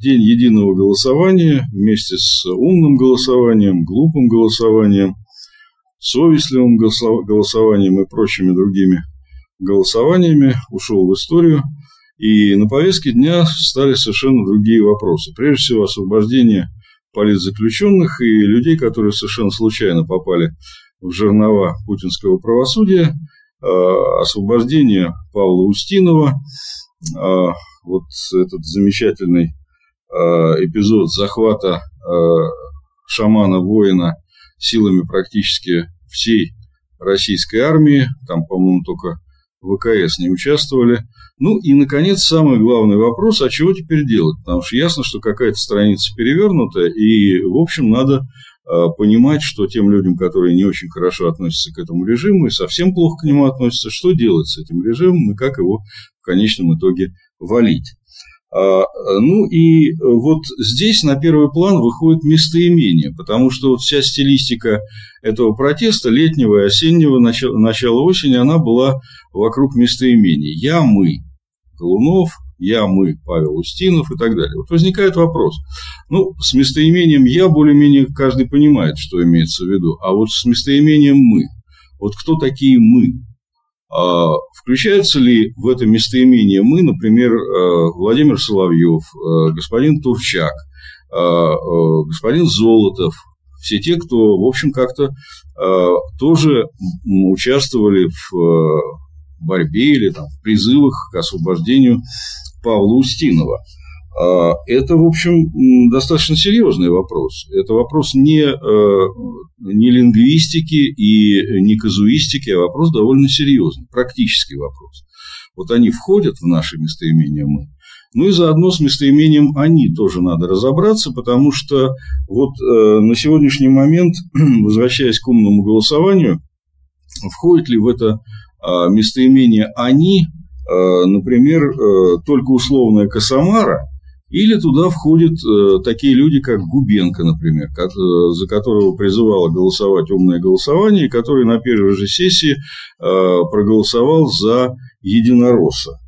День единого голосования вместе с умным голосованием, глупым голосованием, совестливым голосованием и прочими другими голосованиями ушел в историю. И на повестке дня стали совершенно другие вопросы. Прежде всего, освобождение политзаключенных и людей, которые совершенно случайно попали в жернова путинского правосудия, а, освобождение Павла Устинова, а, вот этот замечательный эпизод захвата шамана-воина силами практически всей российской армии, там, по-моему, только ВКС не участвовали. Ну и, наконец, самый главный вопрос, а чего теперь делать? Потому что ясно, что какая-то страница перевернута, и, в общем, надо а, понимать, что тем людям, которые не очень хорошо относятся к этому режиму и совсем плохо к нему относятся, что делать с этим режимом и как его в конечном итоге валить. А, ну и вот здесь на первый план выходит местоимение, потому что вот вся стилистика этого протеста летнего и осеннего начала, начала осени, она была вокруг местоимений. Я, мы, Голунов, я, мы, Павел Устинов и так далее. Вот возникает вопрос. Ну, с местоимением «я» более-менее каждый понимает, что имеется в виду, а вот с местоимением «мы». Вот кто такие «мы»? А, включается ли в это местоимение «мы», например, э, Владимир Соловьев, э, господин Турчак, э, господин Золотов, все те, кто, в общем, как-то тоже участвовали в борьбе или там, в призывах к освобождению Павла Устинова. А, это, в общем, достаточно серьезный вопрос. Это вопрос не, э, не лингвистики и не казуистики, а вопрос довольно серьезный, практический вопрос. Вот они входят в наши местоимения «мы», ну и заодно с местоимением «они» тоже надо разобраться, потому что вот э, на сегодняшний момент, возвращаясь к умному голосованию, входит ли в это э, местоимение «они», э, например, только условная Косомара – или туда входят э, такие люди, как Губенко, например, э, за которого призывало голосовать умное голосование, который на первой же сессии э, проголосовал за единоросса.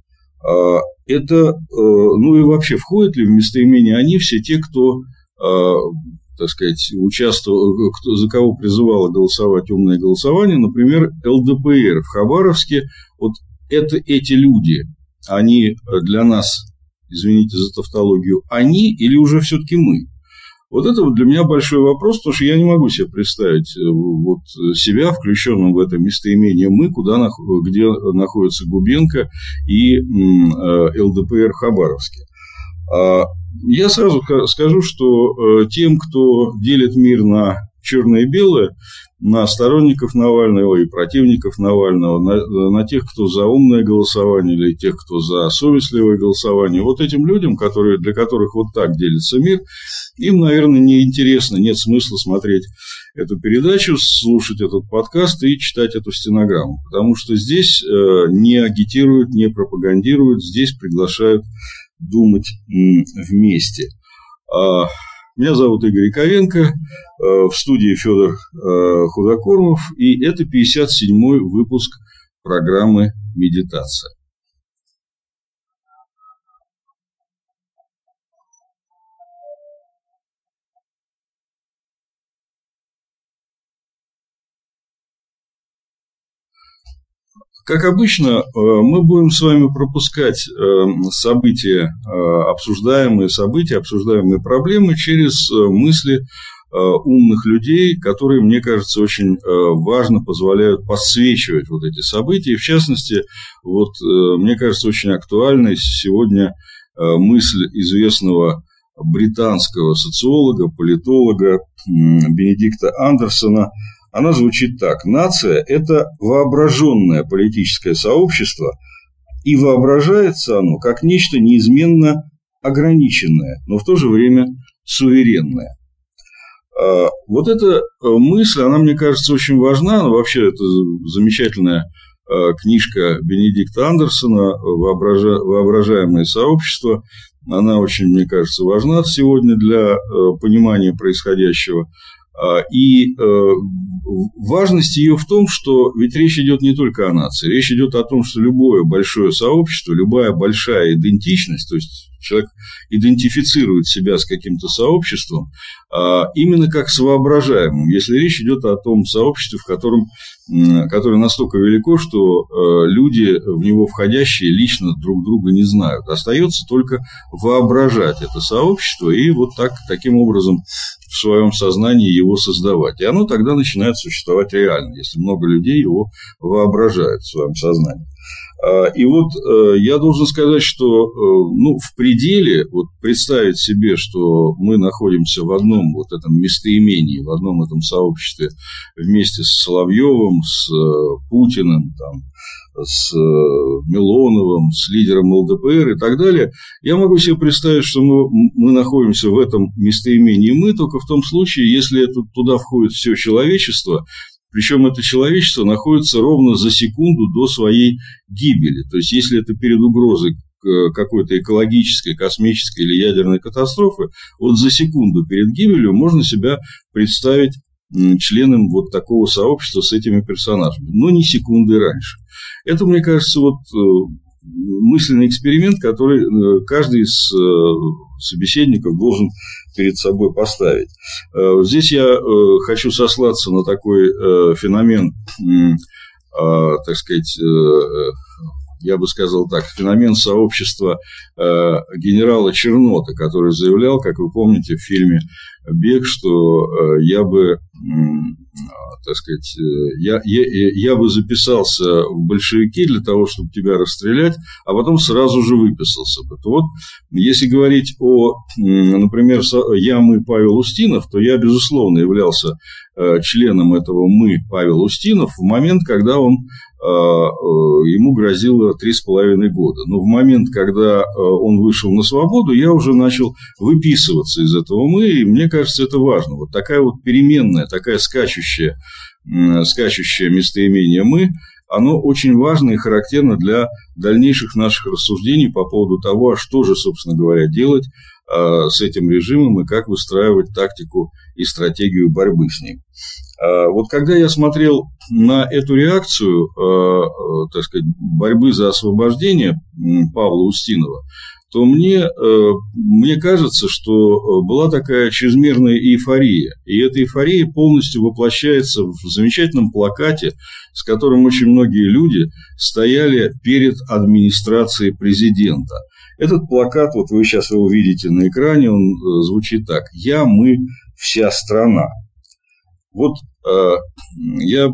А, это, ну и вообще, входят ли в местоимение они все те, кто, так сказать, участвовал, за кого призывало голосовать умное голосование, например, ЛДПР в Хабаровске, вот это эти люди, они для нас извините за тавтологию, они или уже все-таки мы? Вот это вот для меня большой вопрос, потому что я не могу себе представить э, вот себя включенным в это местоимение «мы», куда, где находится Губенко и э, ЛДПР Хабаровске. А, я сразу скажу, что э, тем, кто делит мир на черное и белое, на сторонников Навального и противников Навального, на, на тех, кто за умное голосование или тех, кто за совестливое голосование. Вот этим людям, которые, для которых вот так делится мир, им, наверное, не интересно, нет смысла смотреть эту передачу, слушать этот подкаст и читать эту стенограмму, потому что здесь э, не агитируют, не пропагандируют, здесь приглашают думать вместе. Меня зовут Игорь Яковенко, э, в студии Федор э, Худокормов, и это 57-й выпуск программы «Медитация». Как обычно, э, мы будем с вами пропускать э, события, э, обсуждаемые события, обсуждаемые проблемы через мысли умных людей, которые, мне кажется, очень важно позволяют подсвечивать вот эти события. И в частности, вот, мне кажется, очень актуальной сегодня мысль известного британского социолога, политолога Бенедикта Андерсона – она звучит так. Нация – это воображенное политическое сообщество, и воображается оно как нечто неизменно ограниченное, но в то же время суверенное. А, вот эта э, мысль, она, мне кажется, очень важна. Вообще, это замечательная э, книжка Бенедикта Андерсона «Воображаемое сообщество». Она очень, мне кажется, важна сегодня для э, понимания происходящего. А, и э, важность ее в том, что ведь речь идет не только о нации, речь идет о том, что любое большое сообщество, любая большая идентичность, то есть человек идентифицирует себя с каким-то сообществом, а, именно как с воображаемым, если речь идет о том сообществе, в котором, которое настолько велико, что э, люди, в него входящие, лично друг друга не знают. Остается только воображать это сообщество и вот так, таким образом в своем сознании его создавать. И оно тогда начинает существовать реально, если много людей его воображают в своем сознании. А, и вот э, я должен сказать, что э, ну, в пределе вот представить себе, что мы находимся в одном вот этом местоимении, в одном этом сообществе вместе с Соловьевым, с э, Путиным, там, с Милоновым, с лидером ЛДПР и так далее, я могу себе представить, что мы, мы находимся в этом местоимении мы только в том случае, если это, туда входит все человечество, причем это человечество находится ровно за секунду до своей гибели. То есть, если это перед угрозой какой-то экологической, космической или ядерной катастрофы, вот за секунду перед гибелью можно себя представить членом вот такого сообщества с этими персонажами, но не секунды раньше. Это, мне кажется, вот э, мысленный эксперимент, который э, каждый из э, собеседников должен перед собой поставить. Э, здесь я хочу сослаться на такой феномен, так сказать, я бы сказал так, феномен сообщества генерала Чернота, который заявлял, как вы помните, в фильме «Бег», что я бы так сказать, э, я, я, я бы записался в большевики для того, чтобы тебя расстрелять, а потом сразу же выписался бы. То вот, если говорить о, например, я, мы, Павел Устинов, то я, безусловно, являлся э, членом этого мы, Павел Устинов, в момент, когда он ему грозило три с половиной года. Но в момент, когда он вышел на свободу, я уже начал выписываться из этого мы, и мне кажется, это важно. Вот такая вот переменная, такая скачущая скачущее местоимение «мы», оно очень важно и характерно для дальнейших наших рассуждений по поводу того, а что же, собственно говоря, делать с этим режимом и как выстраивать тактику и стратегию борьбы с ним. А, вот когда я смотрел на эту реакцию, так сказать, борьбы за освобождение Павла Устинова, то мне, э, мне кажется, что э, была такая чрезмерная эйфория. И эта эйфория полностью воплощается в замечательном плакате, с которым очень многие люди стояли перед администрацией президента. Этот плакат, вот вы сейчас его видите на экране, он э, звучит так. «Я, мы, вся страна». Вот я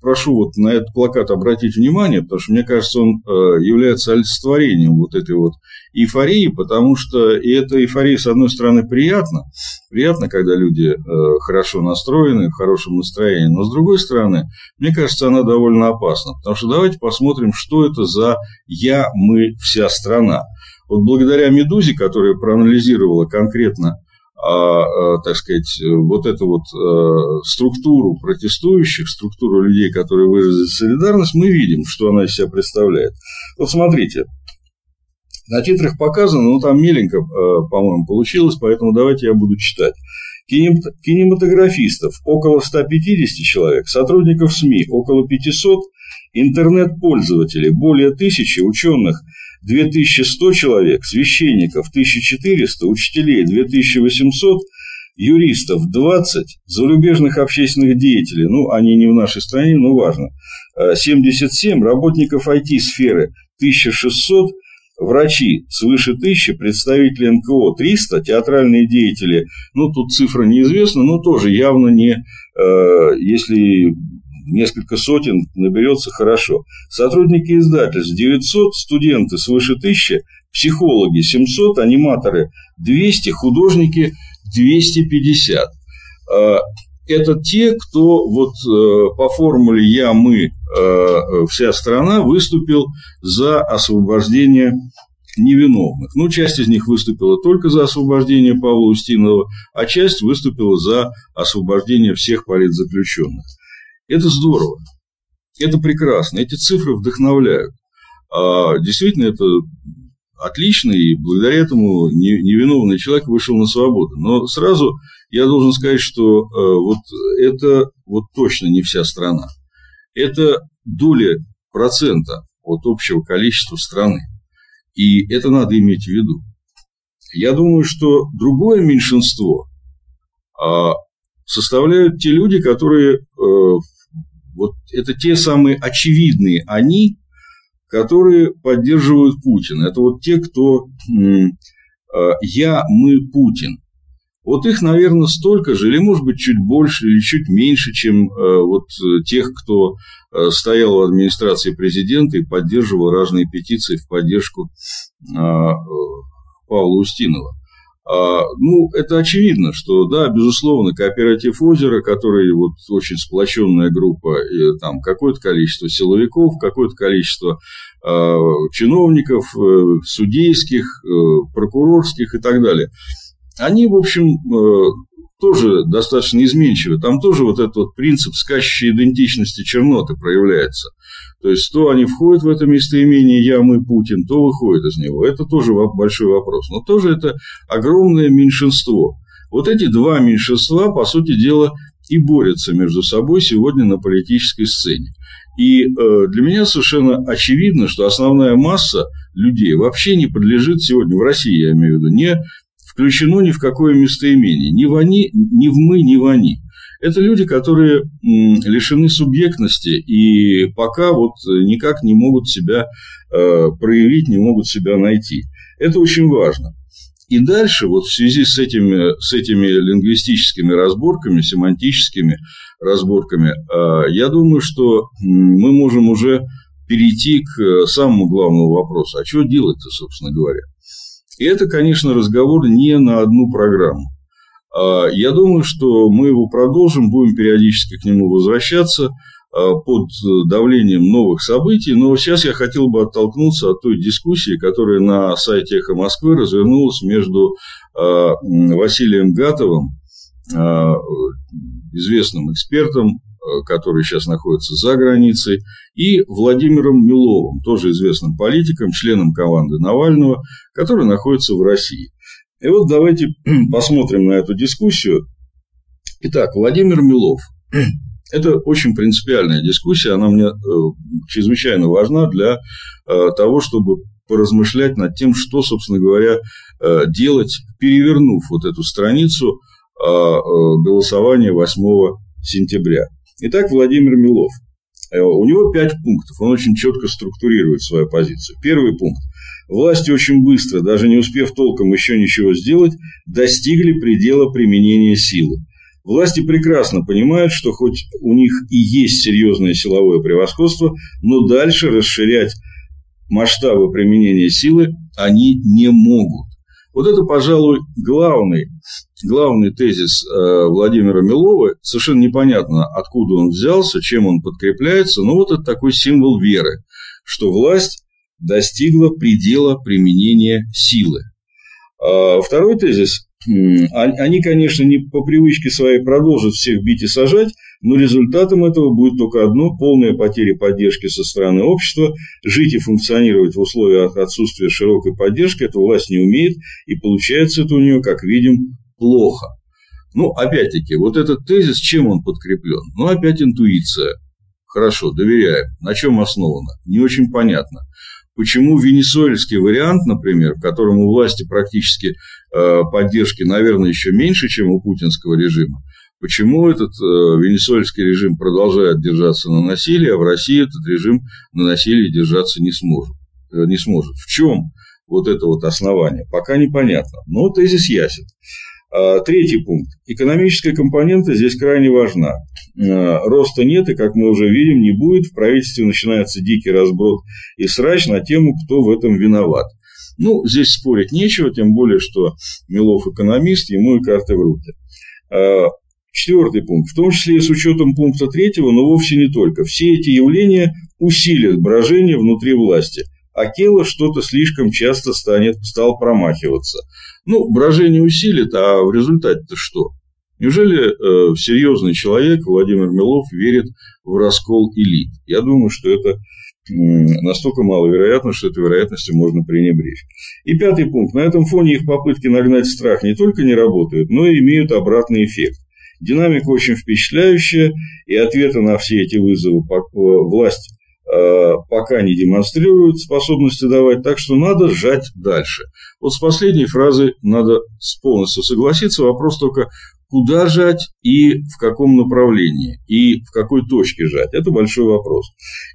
прошу вот на этот плакат обратить внимание, потому что мне кажется, он э, является олицетворением вот этой вот эйфории, потому что и эта эйфория, с одной стороны, приятна, приятно, когда люди э, хорошо настроены, в хорошем настроении, но с другой стороны, мне кажется, она довольно опасна, потому что давайте посмотрим, что это за «я», «мы», «вся страна». Вот благодаря «Медузе», которая проанализировала конкретно а, а, так сказать, вот эту вот а, структуру протестующих, структуру людей, которые выразили солидарность, мы видим, что она из себя представляет. Вот смотрите, на титрах показано, но там меленько, по-моему, получилось, поэтому давайте я буду читать. Кинематографистов около 150 человек, сотрудников СМИ около 500, интернет-пользователей более тысячи, ученых 2100 человек, священников 1400, учителей 2800, юристов 20, зарубежных общественных деятелей, ну, они не в нашей стране, но важно, 77, работников IT-сферы 1600, врачи свыше 1000, представители НКО 300, театральные деятели, ну, тут цифра неизвестна, но тоже явно не, э, если несколько сотен наберется хорошо. Сотрудники издательств 900, студенты свыше 1000, психологи 700, аниматоры 200, художники 250. А, это те, кто вот э, по формуле «я», «мы», э, вся страна выступил за освобождение невиновных. Ну, часть из них выступила только за освобождение Павла Устинова, а часть выступила за освобождение всех политзаключенных. Это здорово. Это прекрасно. Эти цифры вдохновляют. А действительно, это отлично, и благодаря этому невиновный человек вышел на свободу. Но сразу я должен сказать, что вот это вот точно не вся страна. Это доля процента от общего количества страны. И это надо иметь в виду. Я думаю, что другое меньшинство а, составляют те люди, которые вот это те самые очевидные они, которые поддерживают Путина. Это вот те, кто а, «я, мы, Путин». Вот их, наверное, столько же, или, может быть, чуть больше, или чуть меньше, чем а, вот тех, кто стоял в администрации президента и поддерживал разные петиции в поддержку Павла Устинова. А, ну, это очевидно, что, да, безусловно, кооператив озера, который вот очень сплоченная группа, и, там какое-то количество силовиков, какое-то количество э, чиновников, э, судейских, э, прокурорских и так далее. Они, в общем, э, тоже достаточно изменчивы. Там тоже вот этот вот принцип скачущей идентичности черноты проявляется. То есть, то они входят в это местоимение «я, мы, Путин», то выходят из него. Это тоже большой вопрос. Но тоже это огромное меньшинство. Вот эти два меньшинства, по сути дела, и борются между собой сегодня на политической сцене. И э, для меня совершенно очевидно, что основная масса людей вообще не подлежит сегодня, в России я имею в виду, не включено ни в какое местоимение. Ни в они, ни в мы, ни в они. Это люди, которые лишены субъектности и пока вот никак не могут себя э, проявить, не могут себя найти. Это очень важно. И дальше, вот в связи с этими, с этими лингвистическими разборками, семантическими разборками, э, я думаю, что мы можем уже перейти к самому главному вопросу. А что делать-то, собственно говоря? И это, конечно, разговор не на одну программу. А, я думаю, что мы его продолжим, будем периодически к нему возвращаться а, под давлением новых событий. Но сейчас я хотел бы оттолкнуться от той дискуссии, которая на сайте «Эхо Москвы» развернулась между а, Василием Гатовым, известным экспертом, который сейчас находится за границей, и Владимиром Миловым, тоже известным политиком, членом команды Навального, который находится в России. И вот давайте посмотрим на эту дискуссию. Итак, Владимир Милов. Это очень принципиальная дискуссия, она мне э, чрезвычайно важна для э, того, чтобы поразмышлять над тем, что, собственно говоря, э, делать, перевернув вот эту страницу голосования 8 сентября. Итак, Владимир Милов. У него пять пунктов, он очень четко структурирует свою позицию. Первый пункт. Власти очень быстро, даже не успев толком еще ничего сделать, достигли предела применения силы. Власти прекрасно понимают, что хоть у них и есть серьезное силовое превосходство, но дальше расширять масштабы применения силы они не могут. Вот это, пожалуй, главный, главный тезис э, Владимира Милова. Совершенно непонятно, откуда он взялся, чем он подкрепляется, но вот это такой символ веры, что власть достигла предела применения силы. А второй тезис. Они, конечно, не по привычке своей продолжат всех бить и сажать, но результатом этого будет только одно – полная потеря поддержки со стороны общества. Жить и функционировать в условиях отсутствия широкой поддержки эта власть не умеет, и получается это у нее, как видим, плохо. Ну, опять-таки, вот этот тезис, чем он подкреплен? Ну, опять интуиция. Хорошо, доверяем. На чем основано? Не очень понятно. Почему венесуэльский вариант, например, в котором у власти практически э, поддержки, наверное, еще меньше, чем у путинского режима, почему этот э, венесуэльский режим продолжает держаться на насилии, а в России этот режим на насилии держаться не сможет? Э, не сможет. В чем вот это вот основание? Пока непонятно. Но тезис ясен. А, третий пункт. Экономическая компонента здесь крайне важна. А, роста нет, и, как мы уже видим, не будет. В правительстве начинается дикий разброд и срач на тему, кто в этом виноват. Ну, здесь спорить нечего, тем более, что Милов экономист, ему и карты в руки. А, четвертый пункт. В том числе и с учетом пункта третьего, но вовсе не только. Все эти явления усилят брожение внутри власти. Акела что-то слишком часто станет, стал промахиваться – ну, брожение усилит, а в результате-то что? Неужели э, серьезный человек, Владимир Милов, верит в раскол элит? Я думаю, что это настолько маловероятно, что этой вероятностью можно пренебречь. И пятый пункт. На этом фоне их попытки нагнать страх не только не работают, но и имеют обратный эффект. Динамика очень впечатляющая, и ответы на все эти вызовы власть э, пока не демонстрирует способности давать, так что надо сжать дальше. Вот с последней фразы надо полностью согласиться. Вопрос только, куда жать и в каком направлении, и в какой точке жать. Это большой вопрос.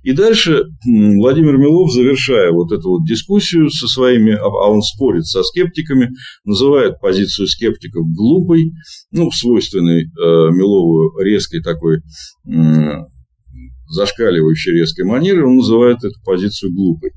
И дальше Владимир Милов, завершая вот эту вот дискуссию со своими, а, а он спорит со скептиками, называет позицию скептиков глупой, ну, свойственной э, Милову резкой такой э, зашкаливающей резкой манеры, он называет эту позицию глупой.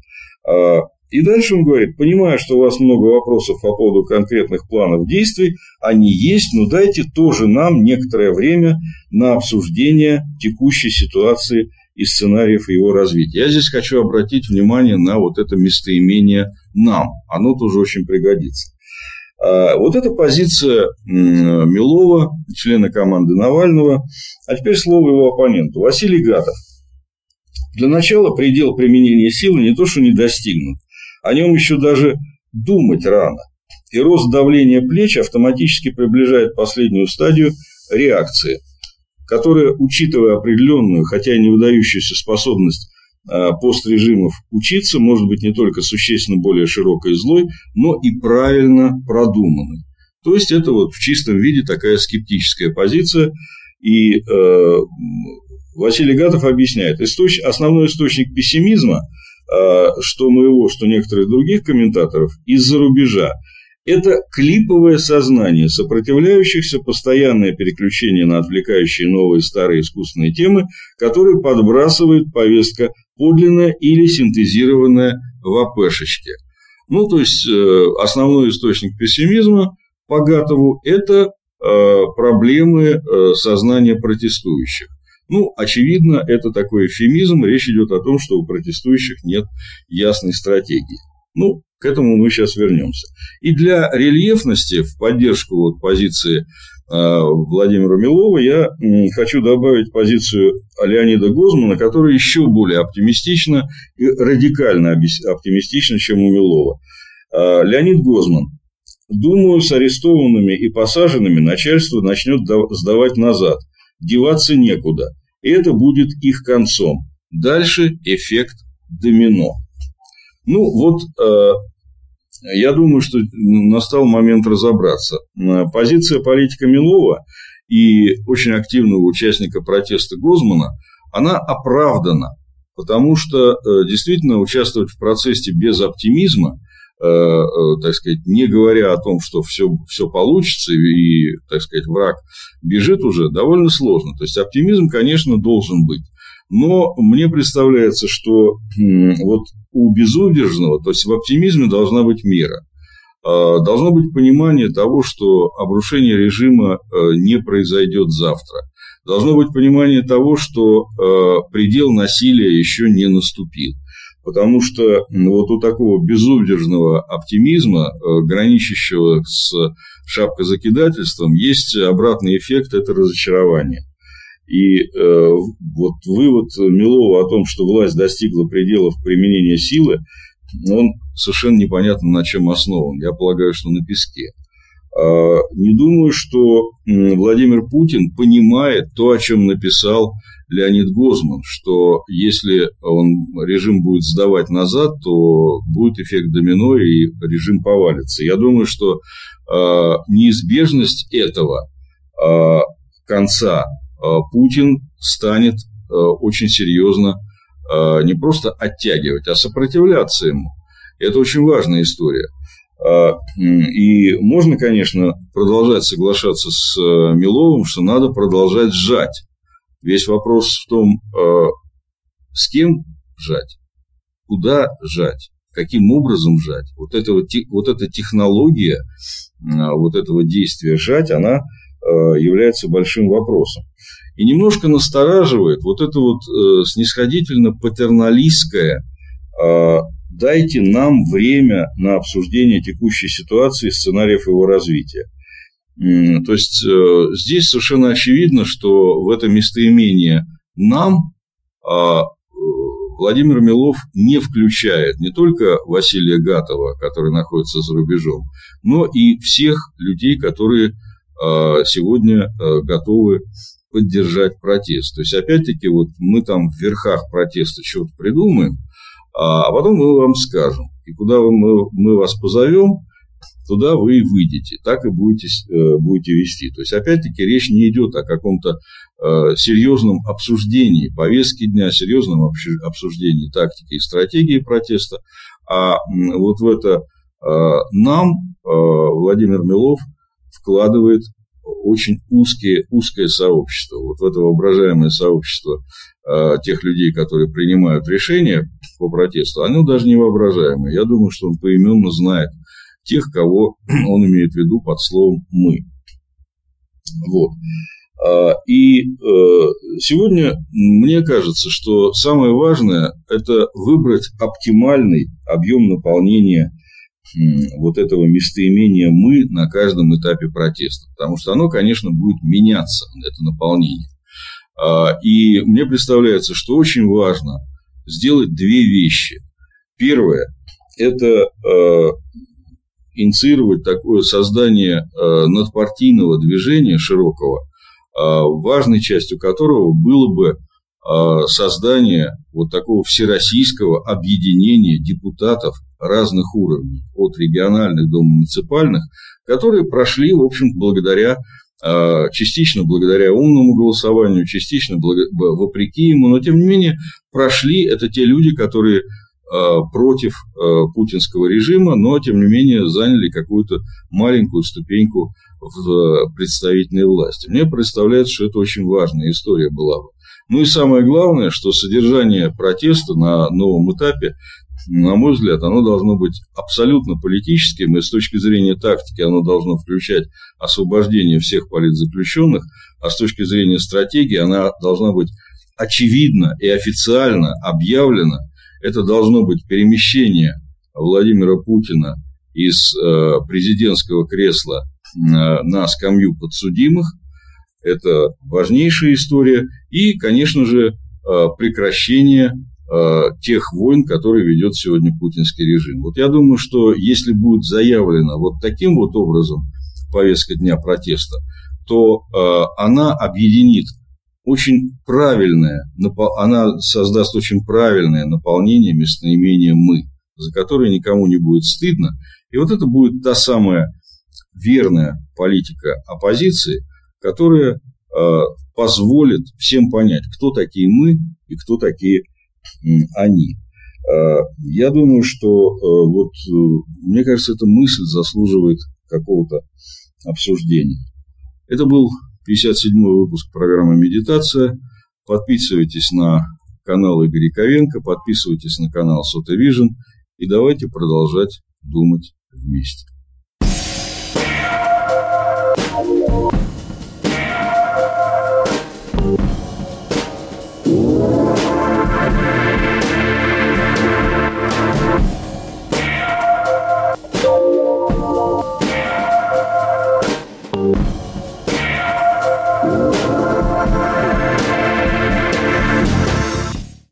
А и дальше он говорит, понимаю, что у вас много вопросов по поводу конкретных планов действий, они есть, но дайте тоже нам некоторое время на обсуждение текущей ситуации и сценариев его развития. Я здесь хочу обратить внимание на вот это местоимение «нам». Оно тоже очень пригодится. А, вот эта позиция Милова, члена команды Навального. А теперь слово его оппоненту. Василий Гатов. Для начала предел применения силы не то, что не достигнут, о нем еще даже думать рано. И рост давления плеч автоматически приближает последнюю стадию реакции, которая, учитывая определенную, хотя и не выдающуюся способность а, пострежимов учиться, может быть не только существенно более широкой и злой, но и правильно продуманной. То есть это вот в чистом виде такая скептическая позиция. И э, Василий Гатов объясняет, источ... основной источник пессимизма – что моего, что некоторых других комментаторов из-за рубежа. Это клиповое сознание сопротивляющихся, постоянное переключение на отвлекающие новые старые искусственные темы, которые подбрасывает повестка подлинная или синтезированная в АПшечке. Ну, то есть, э, основной источник пессимизма по Гатову – это э, проблемы сознания протестующих. Ну, очевидно, это такой эфемизм. Речь идет о том, что у протестующих нет ясной стратегии. Ну, к этому мы сейчас вернемся. И для рельефности, в поддержку вот позиции э, Владимира Милова, я хочу добавить позицию Леонида Гозмана, которая еще более оптимистична и радикально оптимистична, чем у Милова. Э, Леонид Гозман. Думаю, с арестованными и посаженными начальство начнет сдавать назад – деваться некуда. Это будет их концом. Дальше эффект домино. Ну вот, э, я думаю, что настал момент разобраться. Э, позиция политика Милова и очень активного участника протеста Гозмана, она оправдана, потому что э, действительно участвовать в процессе без оптимизма так сказать, не говоря о том, что все, все получится и, так сказать, враг бежит уже, довольно сложно. То есть оптимизм, конечно, должен быть. Но мне представляется, что вот у безудержного, то есть в оптимизме должна быть мера. А, должно быть понимание того, что обрушение режима э, не произойдет завтра. Должно быть понимание того, что предел насилия еще не наступил. Потому что вот у такого безудержного оптимизма, э, граничащего с шапкозакидательством, есть обратный эффект – это разочарование. И э, вот вывод Милова о том, что власть достигла пределов применения силы, он совершенно непонятно на чем основан. Я полагаю, что на песке. А, не думаю, что Владимир Путин понимает то, о чем написал Леонид Гозман, что если он режим будет сдавать назад, то будет эффект домино и режим повалится. Я думаю, что э, неизбежность этого э, конца Путин станет очень серьезно не просто оттягивать, а сопротивляться ему. Это очень важная история. И можно, конечно, продолжать соглашаться с Миловым, что надо продолжать сжать Весь вопрос в том, э, с кем жать, куда жать, каким образом жать. Вот, это, вот эта технология э, вот этого действия жать, она э, является большим вопросом. И немножко настораживает вот это вот снисходительно-патерналистское «дайте нам время на обсуждение текущей ситуации и сценариев его развития». То есть э, здесь совершенно очевидно, что в это местоимение нам а, э, Владимир Милов не включает не только Василия Гатова, который находится за рубежом, но и всех людей, которые сегодня готовы поддержать протест. То есть, опять-таки, вот мы там в верхах протеста что-то придумаем, а потом мы вам скажем. И куда мы, мы вас позовем, туда вы и выйдете, так и будете, э, будете вести. То есть, опять-таки, речь не идет о каком-то э, серьезном обсуждении повестки дня, серьезном обсуждении тактики и стратегии протеста, а вот в это э, нам Владимир Милов вкладывает очень узкие, узкое сообщество. Вот в это воображаемое сообщество э, тех людей, которые принимают решения по протесту, оно даже не воображаемое. Я думаю, что он поименно знает тех, кого он имеет в виду под словом «мы». Вот. А, и э, сегодня мне кажется, что самое важное – это выбрать оптимальный объем наполнения вот этого местоимения «мы» на каждом этапе протеста. Потому что оно, конечно, будет меняться, это наполнение. А, и мне представляется, что очень важно сделать две вещи. Первое – это а, инициировать такое создание а, надпартийного движения широкого, важной частью которого было бы создание вот такого всероссийского объединения депутатов разных уровней, от региональных до муниципальных, которые прошли, в общем благодаря а, частично благодаря умному голосованию, частично вопреки ему, но тем не менее прошли это те люди, которые а, против а, путинского режима, но тем не менее заняли какую-то маленькую ступеньку в представительной власти. Мне представляется, что это очень важная история была бы. Ну и самое главное, что содержание протеста на новом этапе на мой взгляд, оно должно быть абсолютно политическим, и с точки зрения тактики оно должно включать освобождение всех политзаключенных, а с точки зрения стратегии она должна быть очевидно и официально объявлена. Это должно быть перемещение Владимира Путина из э, президентского кресла э, на скамью подсудимых. Это важнейшая история. И, конечно же, э, прекращение Э, тех войн, которые ведет сегодня путинский режим. Вот я думаю, что если будет заявлено вот таким вот образом повестка дня протеста, то э, она объединит очень правильное, она создаст очень правильное наполнение местоимения «мы», за которое никому не будет стыдно. И вот это будет та самая верная политика оппозиции, которая э, позволит всем понять, кто такие мы и кто такие они. А, я думаю, что э, вот, э, мне кажется, эта мысль заслуживает какого-то обсуждения. Это был 57-й выпуск программы «Медитация». Подписывайтесь на канал Игоря Ковенко, подписывайтесь на канал Сотовижн и давайте продолжать думать вместе.